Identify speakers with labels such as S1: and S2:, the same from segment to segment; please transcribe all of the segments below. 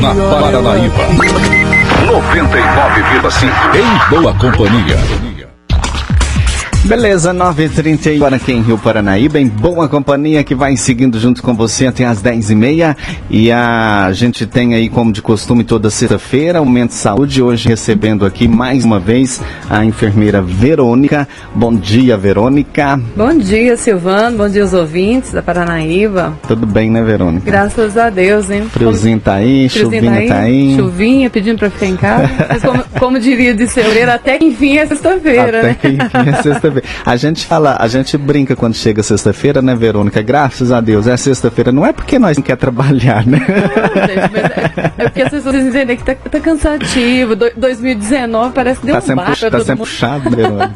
S1: na Paranaíba. 99,5 em boa companhia.
S2: Beleza, 9h30 agora aqui em Rio Paranaíba, em boa companhia que vai seguindo junto com você até as 10h30. E a gente tem aí, como de costume, toda sexta-feira, o Momento Saúde. Hoje recebendo aqui mais uma vez a enfermeira Verônica. Bom dia, Verônica.
S3: Bom dia, Silvano. Bom dia, os ouvintes da Paranaíba.
S2: Tudo bem, né, Verônica?
S3: Graças a Deus, hein?
S2: Friozinho tá aí,
S3: Friozinho
S2: chuvinha tá aí.
S3: Chuvinha, pedindo pra ficar em casa. Mas como, como diria de fevereiro, até que enfim é sexta-feira,
S2: Até
S3: né?
S2: que enfim é sexta-feira. A gente fala, a gente brinca quando chega sexta-feira, né, Verônica? Graças a Deus, é sexta-feira. Não é porque nós não quer trabalhar, né?
S3: Não, gente, é, é porque as pessoas entendem que tá, tá cansativo. Do- 2019 parece que deu
S2: Tá
S3: um bar pra
S2: tá sempre
S3: mundo.
S2: puxado, Verônica.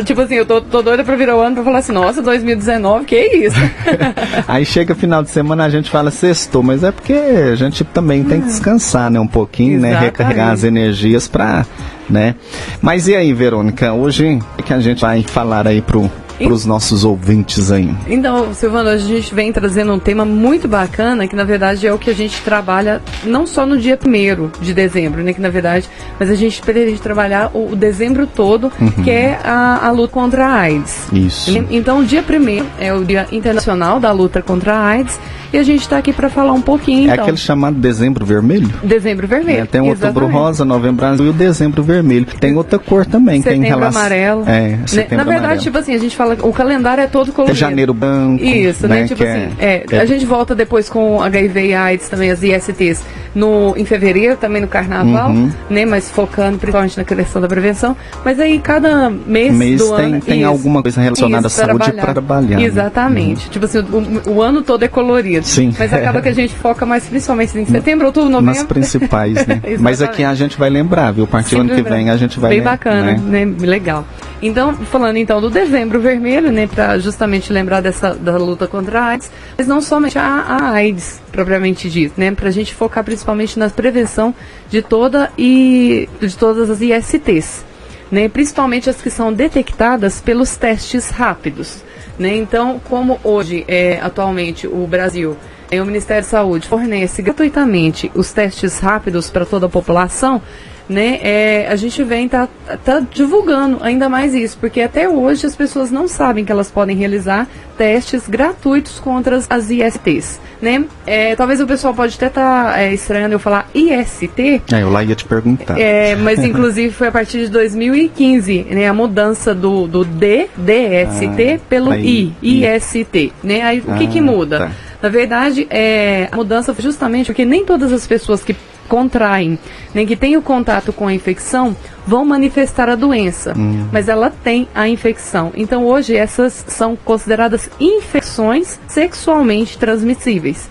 S3: Tipo assim, eu tô, tô doida pra virar o ano pra falar assim, nossa, 2019, que isso?
S2: Aí chega final de semana, a gente fala sextou, mas é porque a gente também tem que descansar, né, um pouquinho, né,
S3: Exatamente.
S2: recarregar as energias pra, né. Mas e aí, Verônica, hoje o que a gente vai falar aí pro, pros nossos ouvintes aí?
S3: Então, Silvano, hoje a gente vem trazendo um tema muito bacana, que na verdade é o que a gente trabalha não só no dia 1 de dezembro, né? Que na verdade, mas a gente pretende trabalhar o, o dezembro todo, que é a, a luta contra a AIDS.
S2: Isso.
S3: Então, o dia 1 é o Dia Internacional da Luta contra a AIDS, e a gente está aqui para falar um pouquinho,
S2: É
S3: então.
S2: aquele chamado dezembro vermelho?
S3: Dezembro vermelho.
S2: É, tem o outubro rosa, novembro azul e o dezembro vermelho. Tem outra cor também, que é em
S3: Setembro
S2: relação.
S3: amarelo.
S2: É,
S3: Né?
S2: setembro
S3: Na verdade,
S2: amarelo.
S3: tipo assim, a gente fala o calendário é todo colorido.
S2: janeiro branco.
S3: Isso, né? Tipo
S2: que
S3: assim, é, a gente volta depois com HIV e AIDS também, as ISTs, no, em fevereiro, também no carnaval,
S2: Uhum.
S3: né? Mas focando principalmente na questão da prevenção. Mas aí cada mês,
S2: Mês
S3: do
S2: tem-
S3: ano.
S2: tem alguma coisa relacionada à saúde pra trabalhar, né?
S3: Exatamente. Tipo assim, o, o ano todo é colorido.
S2: Sim.
S3: Mas acaba que a gente foca mais principalmente em setembro, outubro, novembro.
S2: Nas principais, né? Mas aqui a gente vai lembrar, viu? A partir do ano que vem a gente vai
S3: Bem
S2: lem-
S3: bacana,
S2: né?
S3: né? Legal. Então, falando então do dezembro vermelho, né, para justamente lembrar dessa da luta contra a AIDS, mas não somente a, a AIDS propriamente dito, né, para a gente focar principalmente na prevenção de toda e de todas as ISTs, né, principalmente as que são detectadas pelos testes rápidos, né. Então, como hoje é atualmente o Brasil e o Ministério da Saúde fornece gratuitamente os testes rápidos para toda a população, né, é, a gente vem tá, tá divulgando ainda mais isso, porque até hoje as pessoas não sabem que elas podem realizar testes gratuitos contra as, ISTs, né? É, talvez o pessoal pode até estar estranhando eu falar IST,
S2: É, eu lá ia te perguntar.
S3: é, mas inclusive foi a partir de 2015, né, a mudança do, do D, DST,
S2: Ah,
S3: pelo I, IST, né? Aí o que que
S2: Ah,
S3: muda?
S2: tá.
S3: Na verdade, é, a mudança foi justamente porque nem todas as pessoas que contraem, nem que o contato com a infecção, vão manifestar a doença,
S2: Hum.
S3: mas ela tem a infecção. Então hoje essas são consideradas infecções sexualmente transmissíveis.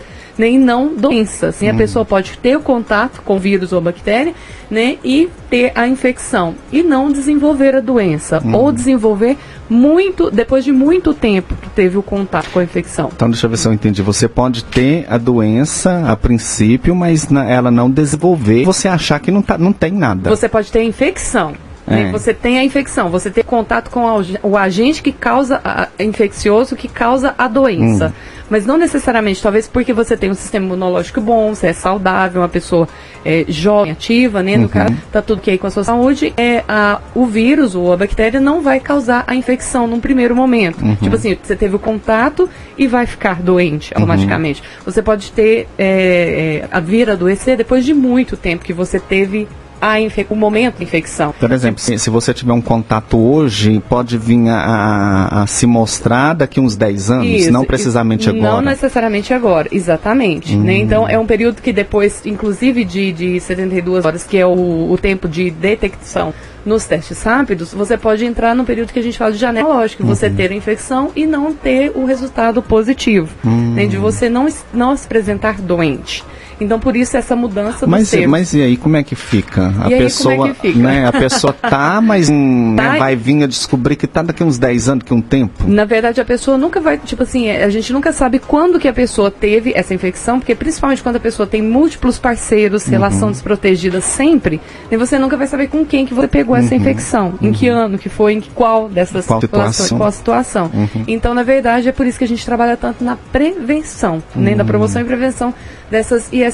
S3: E não doenças. Né? A pessoa pode ter o contato com vírus ou bactéria né, e ter a infecção e não desenvolver a doença. Ou desenvolver muito, depois de muito tempo que teve o contato com a infecção.
S2: Então, deixa eu ver se eu entendi. Você pode ter a doença a princípio, mas na- ela não desenvolver. Você achar que não, tá, não tem nada.
S3: Você pode ter a infecção. né?
S2: É.
S3: Você tem a infecção, você tem contato com o agente que causa a, a- infeccioso, que causa a doença.
S2: Hum.
S3: Mas não necessariamente, talvez porque você tem um sistema imunológico bom, você é saudável, uma pessoa é, jovem, ativa, né? No
S2: Uhum.
S3: caso, tá tudo ok com a sua saúde, é, a, o vírus ou a bactéria não vai causar a infecção num primeiro momento.
S2: Uhum.
S3: Tipo assim, você teve o contato e vai ficar doente automaticamente. Você pode ter é, é, a vir adoecer depois de muito tempo que você teve a o momento da infecção.
S2: Por exemplo, se, se você tiver um contato hoje, pode vir a, a- a se mostrar daqui uns 10 anos,
S3: Isso,
S2: não precisamente agora.
S3: Não necessariamente agora, exatamente. né? Então é um período que depois, inclusive de, de 72 horas, que é o, o tempo de detecção nos testes rápidos, você pode entrar no período que a gente fala de janela lógica,
S2: Uhum.
S3: você ter a infecção e não ter o resultado positivo,
S2: Hum.
S3: né? de você não, não se apresentar doente. Então por isso essa mudança do
S2: Mas,
S3: termo.
S2: mas e aí, como é que fica? A
S3: E aí,
S2: pessoa,
S3: como é que fica?
S2: Né, a pessoa tá, mas hum,
S3: Tá
S2: né,
S3: e-
S2: vai vir a descobrir que tá daqui uns 10 anos, daqui um tempo.
S3: Na verdade, a pessoa nunca vai, tipo assim, é, a gente nunca sabe quando que a pessoa teve essa infecção, porque principalmente quando a pessoa tem múltiplos parceiros,
S2: Uhum.
S3: relação desprotegida sempre, né, você nunca vai saber com quem que você pegou essa infecção, em que ano que foi, em que, qual dessas
S2: Uhum. Qual
S3: relações,
S2: situação.
S3: qual a situação.
S2: Uhum.
S3: Então, na verdade, é por isso que a gente trabalha tanto na prevenção, né,
S2: Uhum.
S3: da promoção e prevenção dessas ISTs,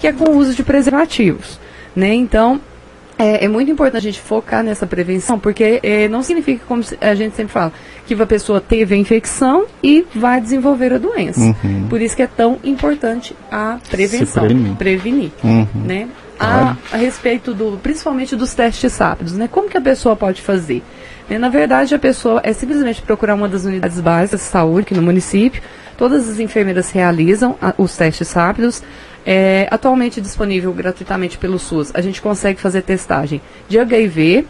S3: que é com o uso de preservativos. Né? Então, é, é, muito importante a gente focar nessa prevenção, porque é, não significa, como a gente sempre fala, que a pessoa teve a infecção e vai desenvolver a doença. Uhum. Por isso que é tão importante a prevenção, prevenir. prevenir uhum. né? A, a, respeito do, principalmente dos testes rápidos, né? Como que a pessoa pode fazer? Né, na verdade, a pessoa é simplesmente procurar uma das unidades básicas de saúde aqui no município. Todas as enfermeiras realizam a, os testes rápidos. É, atualmente disponível gratuitamente pelo SUS. A gente consegue fazer testagem de HIV,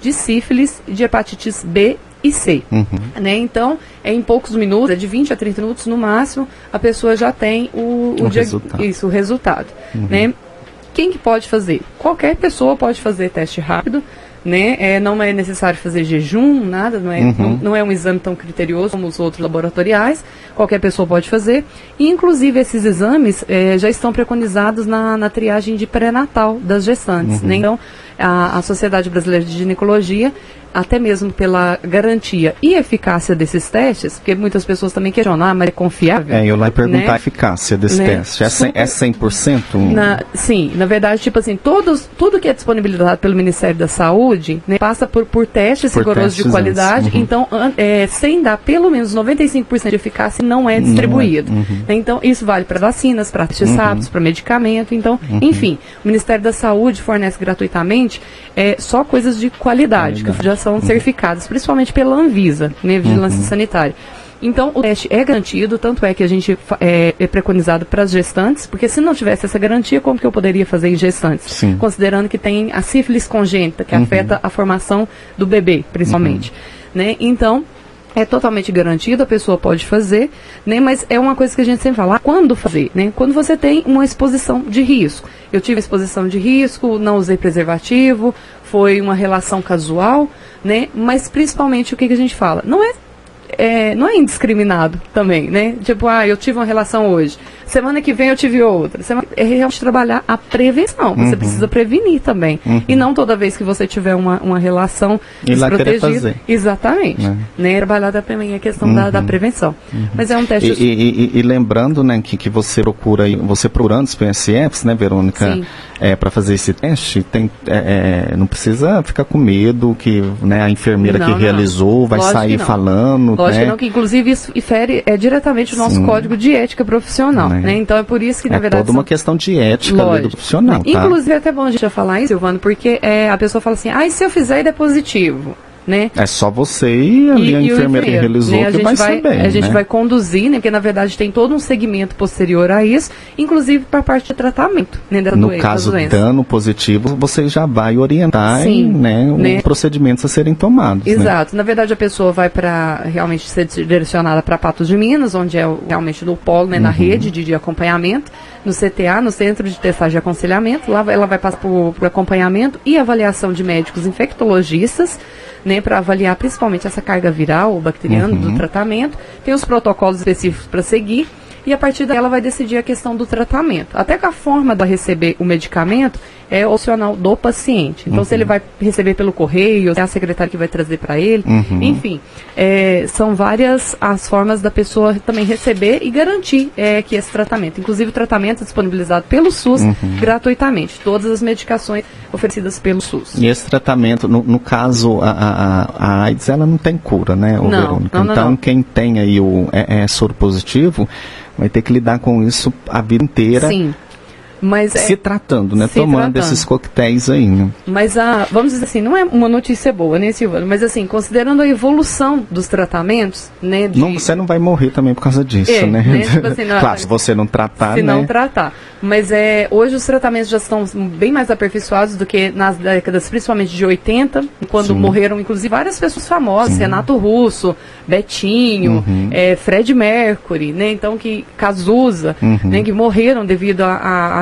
S3: de sífilis, de hepatites B e C. Uhum. Né? Então, é em poucos minutos, é de 20 a 30 minutos no máximo, a pessoa já tem o, o, o resultado. Isso, o resultado. Uhum. Né? Quem que pode fazer? Qualquer pessoa pode fazer teste rápido né? É, não é necessário fazer jejum, nada, não é, uhum. não, não, é um exame tão criterioso como os outros laboratoriais, qualquer pessoa pode fazer. E, inclusive, esses exames é, já estão preconizados na, na triagem de pré-natal das gestantes. Uhum. Né? Então, a, a Sociedade Brasileira de Ginecologia até mesmo pela garantia e eficácia desses testes, porque muitas pessoas também questionam, ah, mas é confiável?
S2: É, eu lá ia perguntar né? a eficácia desse né? teste. É, 100, é 100%?
S3: Na, sim, na verdade, tipo assim, todos, tudo que é disponibilizado pelo Ministério da Saúde né, passa por, por testes por rigorosos testes de qualidade, uhum. então, é, sem dar pelo menos 95% de eficácia, não é distribuído. Não é. Uhum. Então, isso vale para vacinas, para testes uhum. para medicamento, então, uhum. enfim, o Ministério da Saúde fornece gratuitamente é, só coisas de qualidade, que já são certificadas, principalmente pela Anvisa, né, Vigilância uhum. Sanitária. Então, o teste é garantido, tanto é que a gente é, é preconizado para as gestantes, porque se não tivesse essa garantia, como que eu poderia fazer em gestantes? Sim. Considerando que tem a sífilis congênita, que uhum. afeta a formação do bebê, principalmente. Uhum. Né? Então, é totalmente garantido, a pessoa pode fazer, né? Mas é uma coisa que a gente sempre fala, ah, quando fazer, né? Quando você tem uma exposição de risco. Eu tive exposição de risco, não usei preservativo, foi uma relação casual, né? Mas principalmente o que, que a gente fala? Não é é, não é indiscriminado também, né? Tipo, ah, eu tive uma relação hoje, semana que vem eu tive outra. Semana... É realmente trabalhar a prevenção. Você uhum. precisa prevenir também. Uhum. E não toda vez que você tiver uma, uma relação
S2: e desprotegida.
S3: Exatamente. É. Né? Trabalhar também a questão uhum. da, da, uhum. prevenção. Uhum. Mas é um teste.
S2: E, e, e, e, lembrando, né, que, que você procura, você procurando os PSFs, né, Verônica? É, para fazer esse teste, tem, é, é, não precisa ficar com medo que né, a enfermeira não, que não. realizou vai Lógico sair falando.
S3: Lógico né? que não, que inclusive isso fere é, diretamente o nosso Sim. código de ética profissional. Né? Então é por isso que, na
S2: é
S3: verdade.
S2: É toda uma questão de ética do profissional. Tá?
S3: Inclusive, é até bom a gente já falar isso, Silvano, porque é, a pessoa fala assim, ah, e se eu fizer e é positivo? Né?
S2: É só você e, a, e, a enfermeira que realizou né? que vai, vai saber.
S3: A gente
S2: né?
S3: vai conduzir, né? Porque na verdade tem todo um segmento posterior a isso, inclusive para a parte de tratamento, né? Da
S2: no caso dano positivo, você já vai orientar Sim, em, né, né? os procedimentos a serem tomados.
S3: Né? Exato. Né? Na verdade a pessoa vai para realmente ser direcionada para Patos de Minas, onde é realmente no polo, né? Na uhum. rede de, de acompanhamento no CTA, no Centro de Testagem e Aconselhamento. Lá ela vai passar por, por acompanhamento e avaliação de médicos infectologistas, né, para avaliar principalmente essa carga viral ou bacteriana uhum. do tratamento. Tem os protocolos específicos para seguir e a partir daí ela vai decidir a questão do tratamento. Até que a forma de receber o medicamento é opcional do paciente. Então, uhum. se ele vai receber pelo correio, se é a secretária que vai trazer para ele, uhum. enfim, é, são várias as formas da pessoa também receber e garantir é, que esse tratamento, inclusive o tratamento é disponibilizado pelo SUS uhum. gratuitamente, todas as medicações oferecidas pelo SUS.
S2: E esse tratamento, no, no caso, a, a, a, AIDS, ela não tem cura, né,
S3: não,
S2: Verônica?
S3: Não, não,
S2: então,
S3: não.
S2: quem tem aí o é, é soro positivo vai ter que lidar com isso a vida inteira.
S3: Sim. Mas
S2: se
S3: é,
S2: tratando, né?
S3: Se
S2: Tomando
S3: tratando.
S2: esses coquetéis aí. Né?
S3: Mas a, vamos dizer assim, não é uma notícia boa, né, Silvano? Mas assim, considerando a evolução dos tratamentos, né? De...
S2: Não, você não vai morrer também por causa disso,
S3: é,
S2: né?
S3: né? Tipo assim, não,
S2: claro, se você não tratar,
S3: se
S2: né?
S3: não tratar. Mas é, hoje os tratamentos já estão bem mais aperfeiçoados do que nas décadas, principalmente de 80, quando Sim. morreram, inclusive, várias pessoas famosas, Sim. Renato Russo, Betinho, uhum. é, Fred Mercury, né? Então, que Cazuza, uhum. né? Que morreram devido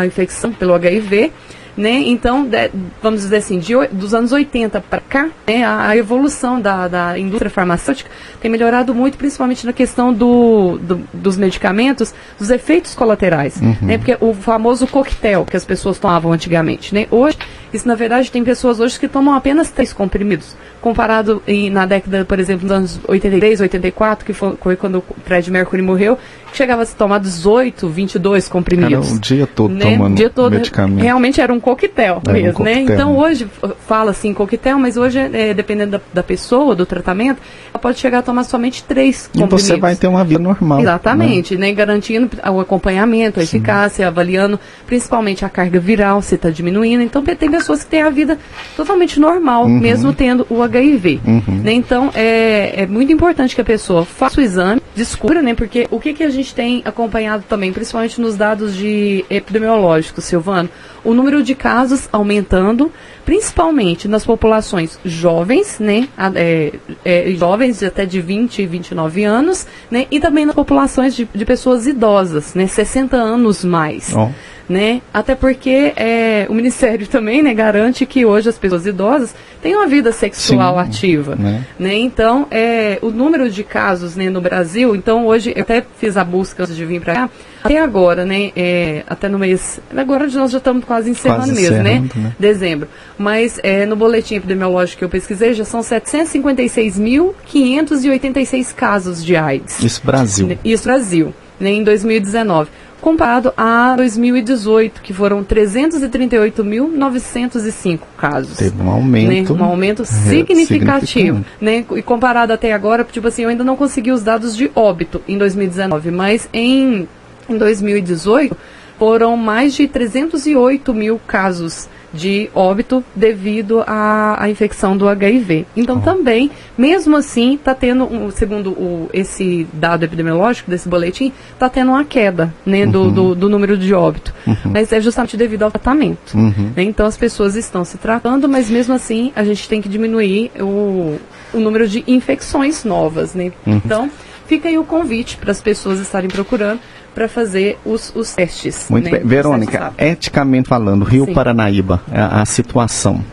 S3: infecção pelo HIV. Né? Então, de, vamos dizer assim, de, dos anos 80 para cá, né, a, a, evolução da, da indústria farmacêutica tem melhorado muito, principalmente na questão do, do dos medicamentos, dos efeitos colaterais. Uhum. Né? Porque o famoso coquetel que as pessoas tomavam antigamente. Né? Hoje Isso, na verdade, tem pessoas hoje que tomam apenas três comprimidos. Comparado em, na década, por exemplo, dos anos 83, 84, que foi, quando o Fred Mercury morreu, que chegava a se tomar 18, 22 comprimidos.
S2: Era o dia todo
S3: né?
S2: tomando
S3: dia todo,
S2: medicamento.
S3: Realmente era um coquetel
S2: Era um
S3: mesmo, né?
S2: coquetel,
S3: Então
S2: né?
S3: hoje f- fala assim coquetel, mas hoje, é, dependendo da, da pessoa, do tratamento, ela pode chegar a tomar somente três
S2: E
S3: comprimidos.
S2: você vai ter uma vida normal. né?
S3: Exatamente, né? Garantindo o acompanhamento, a eficácia, avaliando principalmente a carga viral, se está diminuindo. Então, tem pessoas que têm a vida totalmente normal,
S2: Uhum.
S3: mesmo tendo o HIV. né? Então, é, é muito importante que a pessoa faça o exame, descubra, né? Porque o que, que a gente tem acompanhado também, principalmente nos dados de epidemiológicos, Silvano, o número de casos aumentando, principalmente nas populações jovens, né? é, é, jovens de até de 20 e 29 anos, né? E também nas populações de, de pessoas idosas, né? 60 anos mais.
S2: Ó.
S3: Né? Até porque é, o Ministério também né, garante que hoje as pessoas idosas têm uma vida sexual
S2: Sim,
S3: ativa.
S2: né?
S3: Né? Então, é, o número de casos né, no Brasil, então hoje eu até fiz a busca antes de vir para cá, até agora, né, é, até no mês, agora nós já estamos quase encerrando
S2: Quase
S3: mesmo, né?
S2: né?
S3: Dezembro. Mas é, no boletim epidemiológico que eu pesquisei, já são 756.586 casos de AIDS.
S2: Isso, Brasil.
S3: Isso, Brasil, né, em 2019. Comparado a 2018, que foram 338.905 casos
S2: Teve um aumento.
S3: né, um aumento
S2: é,
S3: significativo, né? E comparado até agora, tipo assim, eu ainda não consegui os dados de óbito em 2019, mas em, em 2018 foram mais de 308 mil casos de óbito devido à, à infecção do HIV. Então também, mesmo assim, está tendo, um, segundo o, esse dado epidemiológico desse boletim, está tendo uma queda né, do, do, do número de óbito. Mas é justamente devido ao tratamento.
S2: Uhum.
S3: Né? Então as pessoas estão se tratando, mas mesmo assim a gente tem que diminuir o, o número de infecções novas. Né?
S2: Uhum.
S3: Então fica aí o convite para as pessoas estarem procurando para fazer os, os testes.
S2: Muito
S3: né?
S2: bem. Verônica, eticamente falando, Rio
S3: Sim.
S2: Paranaíba, a, a situação.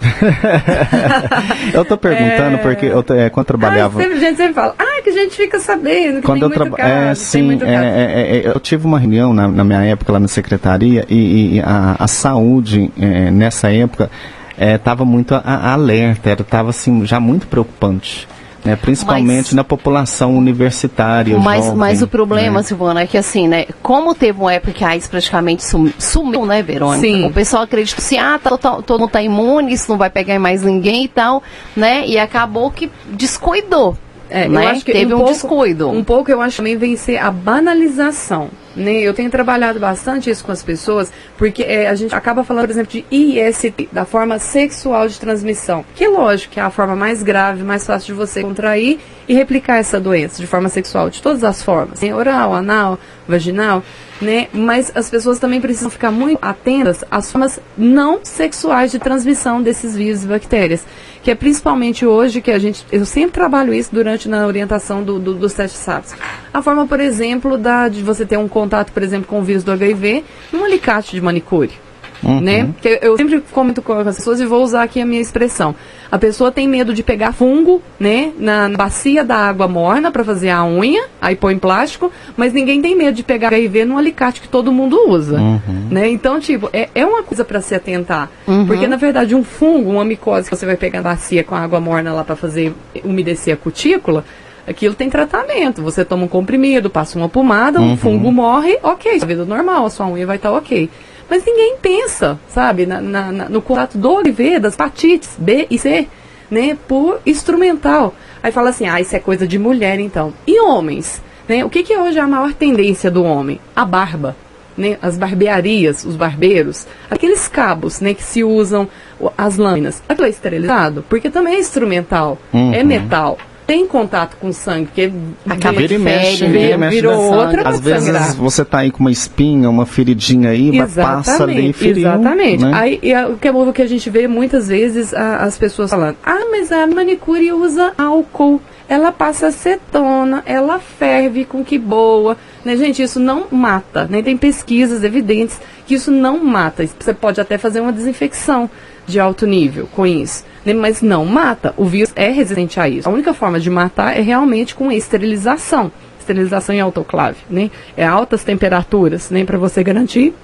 S2: eu tô perguntando porque eu, é, quando eu trabalhava.
S3: Ah, sempre, a gente sempre fala, ah, que a gente fica sabendo que
S2: Quando eu
S3: muito
S2: traba-
S3: caso,
S2: é, sim, é,
S3: caso.
S2: é, é, eu tive uma reunião na, na minha época lá na secretaria e, e a, a saúde é, nessa época estava muito a- a- alerta, estava assim já muito preocupante, né, principalmente
S4: Mas-
S2: na população universitária.
S4: Mas,
S2: jovem,
S4: mas o problema,
S2: né?
S4: Silvana, é que assim, né? Como teve uma época que a AIDS praticamente sum- sumiu, né, Verônica?
S3: Sim.
S4: O pessoal acredita assim, ah, tá- tá- todo mundo tá imune, isso não vai pegar mais ninguém e tal, né? E acabou que descuidou.
S3: É,
S4: né?
S3: eu acho que
S4: teve um,
S3: pouco-
S4: descuido.
S3: Um pouco eu acho também vencer a banalização. Né? Eu tenho trabalhado bastante isso com as pessoas, porque é, a gente acaba falando, por exemplo, de IST, da forma sexual de transmissão. Que é lógico que é a forma mais grave, mais fácil de você contrair e replicar essa doença de forma sexual, de todas as formas. né? Oral, anal, vaginal, né? Mas as pessoas também precisam ficar muito atentas às formas não sexuais de transmissão desses vírus e bactérias. Que é principalmente hoje que a gente. Eu sempre trabalho isso durante na orientação do, do, dos testes SAPS. A forma, por exemplo, da, de você ter um contato, por exemplo, com o vírus do HIV num alicate de manicure. Né? Que eu sempre comento com as pessoas e vou usar aqui a minha expressão. A pessoa tem medo de pegar fungo, né, na bacia da água morna para fazer a unha, aí põe plástico, mas ninguém tem medo de pegar HIV num alicate que todo mundo usa, né? Então, tipo, é, é uma coisa para se atentar, porque na verdade um fungo, uma micose que você vai pegar na bacia com a água morna lá para fazer umedecer a cutícula, Aquilo tem tratamento. Você toma um comprimido, passa uma pomada, um fungo morre, ok, sua vida é normal, a sua unha vai estar ok. Mas ninguém pensa, sabe, na- na- na- no contato do HIV, das hepatites B e C, né, por instrumental. Aí fala assim, ah, isso é coisa de mulher então. E homens? Né? O que, que é hoje a maior tendência do homem? A barba. Né? As barbearias, os barbeiros, aqueles cabos né, que se usam, as lâminas. Aquilo é esterilizado? Porque também é instrumental, é metal. Tem contato com sangue, porque
S4: Acaba
S2: Vira e
S4: que
S2: mexe, vira mexe
S3: virou outra
S2: Às vezes
S3: sangrar.
S2: você tá aí com uma espinha, uma feridinha aí, mas passa ali e feriu.
S3: Exatamente.
S2: né?
S3: Aí e a- o que é o que a gente vê muitas vezes a- as pessoas falando: "Ah, mas a manicure usa álcool, ela passa acetona, ela ferve com que boa". Né, gente, isso não mata, né? Tem pesquisas evidentes que isso não mata. Você pode até fazer uma desinfecção de alto nível com isso, né? mas não mata. O vírus é resistente a isso. A única forma de matar é realmente com esterilização. Esterilização em autoclave, né? É altas temperaturas, né, para você garantir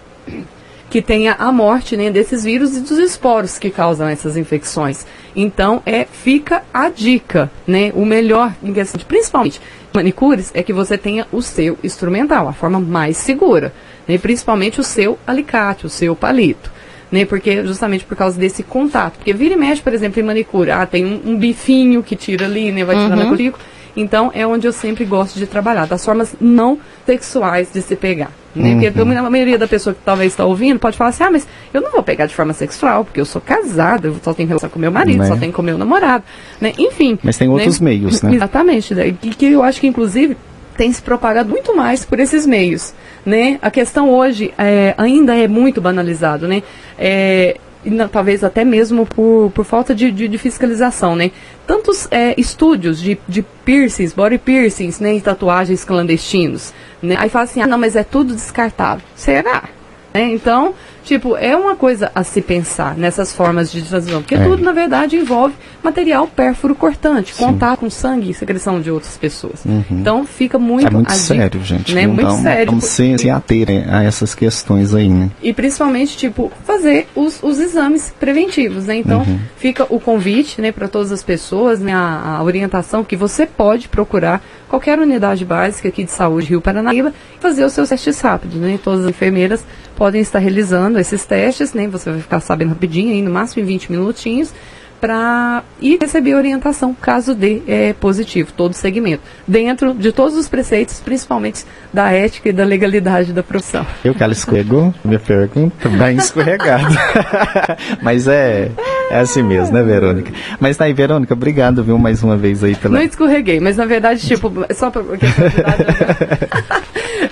S3: que tenha a morte né, desses vírus e dos esporos que causam essas infecções. Então, é, fica a dica, né? O melhor, em questão de, principalmente manicures, é que você tenha o seu instrumental, a forma mais segura, né? Principalmente o seu alicate, o seu palito. Né, porque justamente por causa desse contato. Porque vira e mexe, por exemplo, em manicure, ah, tem um, um bifinho que tira ali, né, vai tirando
S4: Uhum.
S3: a cutícula. Então é onde eu sempre gosto de trabalhar, das formas não sexuais de se pegar. Né? Porque a maioria da pessoa que talvez está ouvindo pode falar assim, ah, mas eu não vou pegar de forma sexual, porque eu sou casada, eu só tenho relação com meu marido,
S2: Né?
S3: só tenho com meu namorado. Né? Enfim.
S2: Mas tem outros meios, né?
S3: Exatamente. né? Que, que eu acho que, inclusive, tem se propagado muito mais por esses meios, né? A questão hoje é, ainda é muito banalizado, né? É, na- talvez até mesmo por, por falta de, de, de fiscalização, né? Tantos é, estúdios de, de piercings, body piercings, né? E tatuagens clandestinos, né? Aí fala assim, ah, não, mas é tudo descartável. Será? né? Então, tipo, é uma coisa a se pensar nessas formas de transfusão, porque
S2: É.
S3: tudo, na verdade, envolve material pérfuro cortante, contato com sangue e secreção de outras pessoas. Então, fica muito
S2: É muito sério, gente.
S3: Né?
S2: Não
S3: Muito
S2: vamos-
S3: sério.
S2: Vamos se, se ater a essas questões aí, né?
S3: E principalmente, tipo, fazer os, os exames preventivos, né? Então,
S2: Uhum.
S3: fica o convite, né, para todas as pessoas, né, a, a orientação que você pode procurar qualquer unidade básica aqui de saúde Rio Paranaíba e fazer os seus testes rápidos, né? Todas as enfermeiras podem estar realizando esses testes, né? Você vai ficar sabendo rapidinho, aí, no máximo em 20 minutinhos, para e receber orientação caso dê é, positivo, todo o segmento, dentro de todos os preceitos, principalmente da ética e da legalidade da profissão.
S2: Eu que ela escorregou, minha pergunta, bem escorregado. Mas é, é assim mesmo, né, Verônica? Mas tá aí, Verônica, obrigado, viu, mais uma vez aí pela...
S3: Não escorreguei, mas na verdade, tipo, só pra.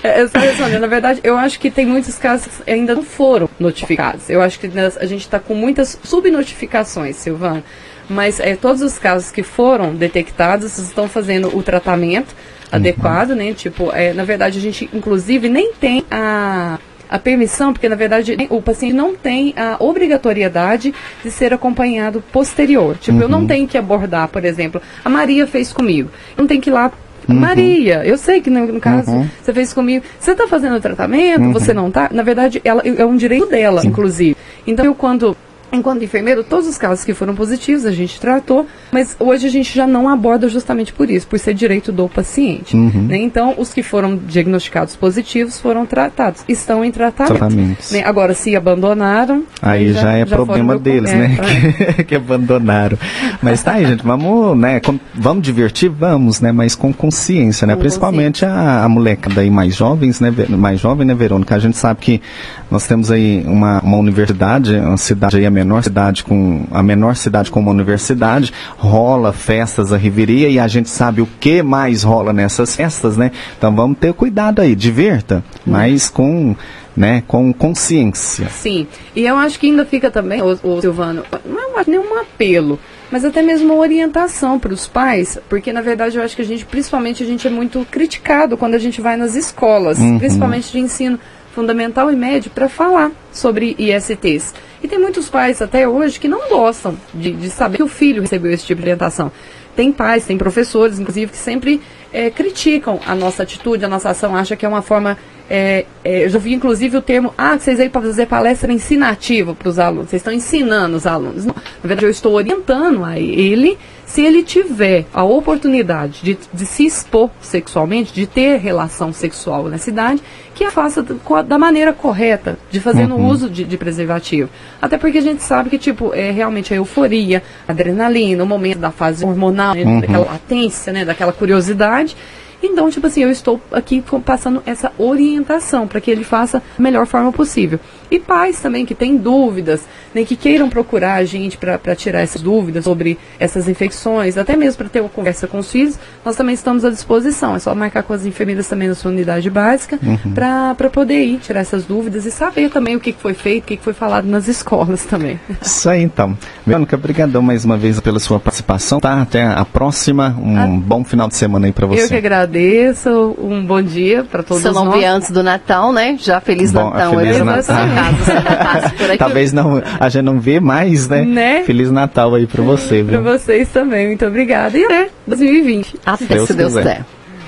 S3: porque, na verdade, é, na verdade, eu acho que tem muitos casos que ainda não foram notificados. Eu acho que a gente está com muitas subnotificações, Silvana. Mas é, todos os casos que foram detectados estão fazendo o tratamento adequado, né? Tipo, é, na verdade, a gente, inclusive, nem tem a a permissão, porque na verdade o paciente não tem a obrigatoriedade de ser acompanhado posterior. Tipo, eu não tenho que abordar, por exemplo, a Maria fez comigo. Eu não tenho que ir lá. Maria, eu sei que no, no caso você fez comigo. Você está fazendo o tratamento, você não está? Na verdade, ela, é um direito dela, inclusive. Então, eu quando Enquanto enfermeiro, todos os casos que foram positivos a gente tratou, mas hoje a gente já não aborda justamente por isso, por ser direito do paciente. né? Então, os que foram diagnosticados positivos foram tratados, estão em tratamento.
S2: Tratamentos.
S3: né? Agora, se abandonaram.
S2: Aí já, é
S3: foram
S2: problema deles,
S3: é,
S2: né?
S3: é.
S2: Que, que abandonaram. Mas tá aí, gente, vamos, né? com- vamos divertir? Vamos, né? Mas com consciência, né?
S3: Com
S2: Principalmente a, a molecada aí mais jovens, né? Mais jovem, né, Verônica? A gente sabe que nós temos aí uma, uma universidade, uma cidade aí, a menor cidade com a menor cidade com uma universidade, rola festas a riveria e a gente sabe o que mais rola nessas festas, né? Então vamos ter cuidado aí, divirta, mas com, né, com consciência.
S3: Sim, e eu acho que ainda fica também, o, Silvano, não é nenhum apelo, mas até mesmo uma orientação para os pais, porque na verdade eu acho que a gente, principalmente, a gente é muito criticado quando a gente vai nas escolas, principalmente de ensino fundamental e médio, para falar sobre ISTs. E tem muitos pais até hoje que não gostam de, de saber que o filho recebeu esse tipo de orientação. Tem pais, tem professores, inclusive, que sempre eh, criticam a nossa atitude, a nossa ação, acha que é uma forma. Eh, eh, eu já vi, inclusive, o termo, ah, vocês aí para fazer palestra ensinativa para os alunos, vocês estão ensinando os alunos. Não, na verdade, eu estou orientando a ele, se ele tiver a oportunidade de, de se expor sexualmente, de ter relação sexual na cidade, que a faça da maneira correta, de fazer no uso de, de preservativo. Até porque a gente sabe que, tipo, é realmente a euforia, a adrenalina, o momento da fase hormonal, né, daquela latência, né, daquela curiosidade. Então, tipo assim, eu estou aqui passando essa orientação para que ele faça da melhor forma possível. E pais também que têm dúvidas, né, que queiram procurar a gente para tirar essas dúvidas sobre essas infecções, até mesmo para ter uma conversa com os filhos, nós também estamos à disposição. É só marcar com as enfermeiras também na sua unidade básica para poder ir tirar essas dúvidas e saber também o que foi feito, o que foi falado nas escolas também.
S2: Isso aí então. Verônica, obrigadão mais uma vez pela sua participação, tá? Até a próxima. Um
S3: Ah.
S2: bom final de semana aí pra você.
S3: Eu que agradeço, um bom dia para todos
S4: Se eu não vier antes do Natal, né? Já Feliz
S2: Bom,
S4: Natal.
S2: Feliz
S4: eu
S2: Natal.
S4: Caso você não passe por aqui.
S2: Talvez não, a gente não vê mais, né?
S3: Né?
S2: Feliz Natal aí pra você,
S3: Para vocês também, muito obrigada. E até 2020.
S4: Até
S2: Deus
S4: se Deus
S2: quiser.
S4: quiser.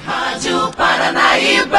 S5: Rádio Paranaíba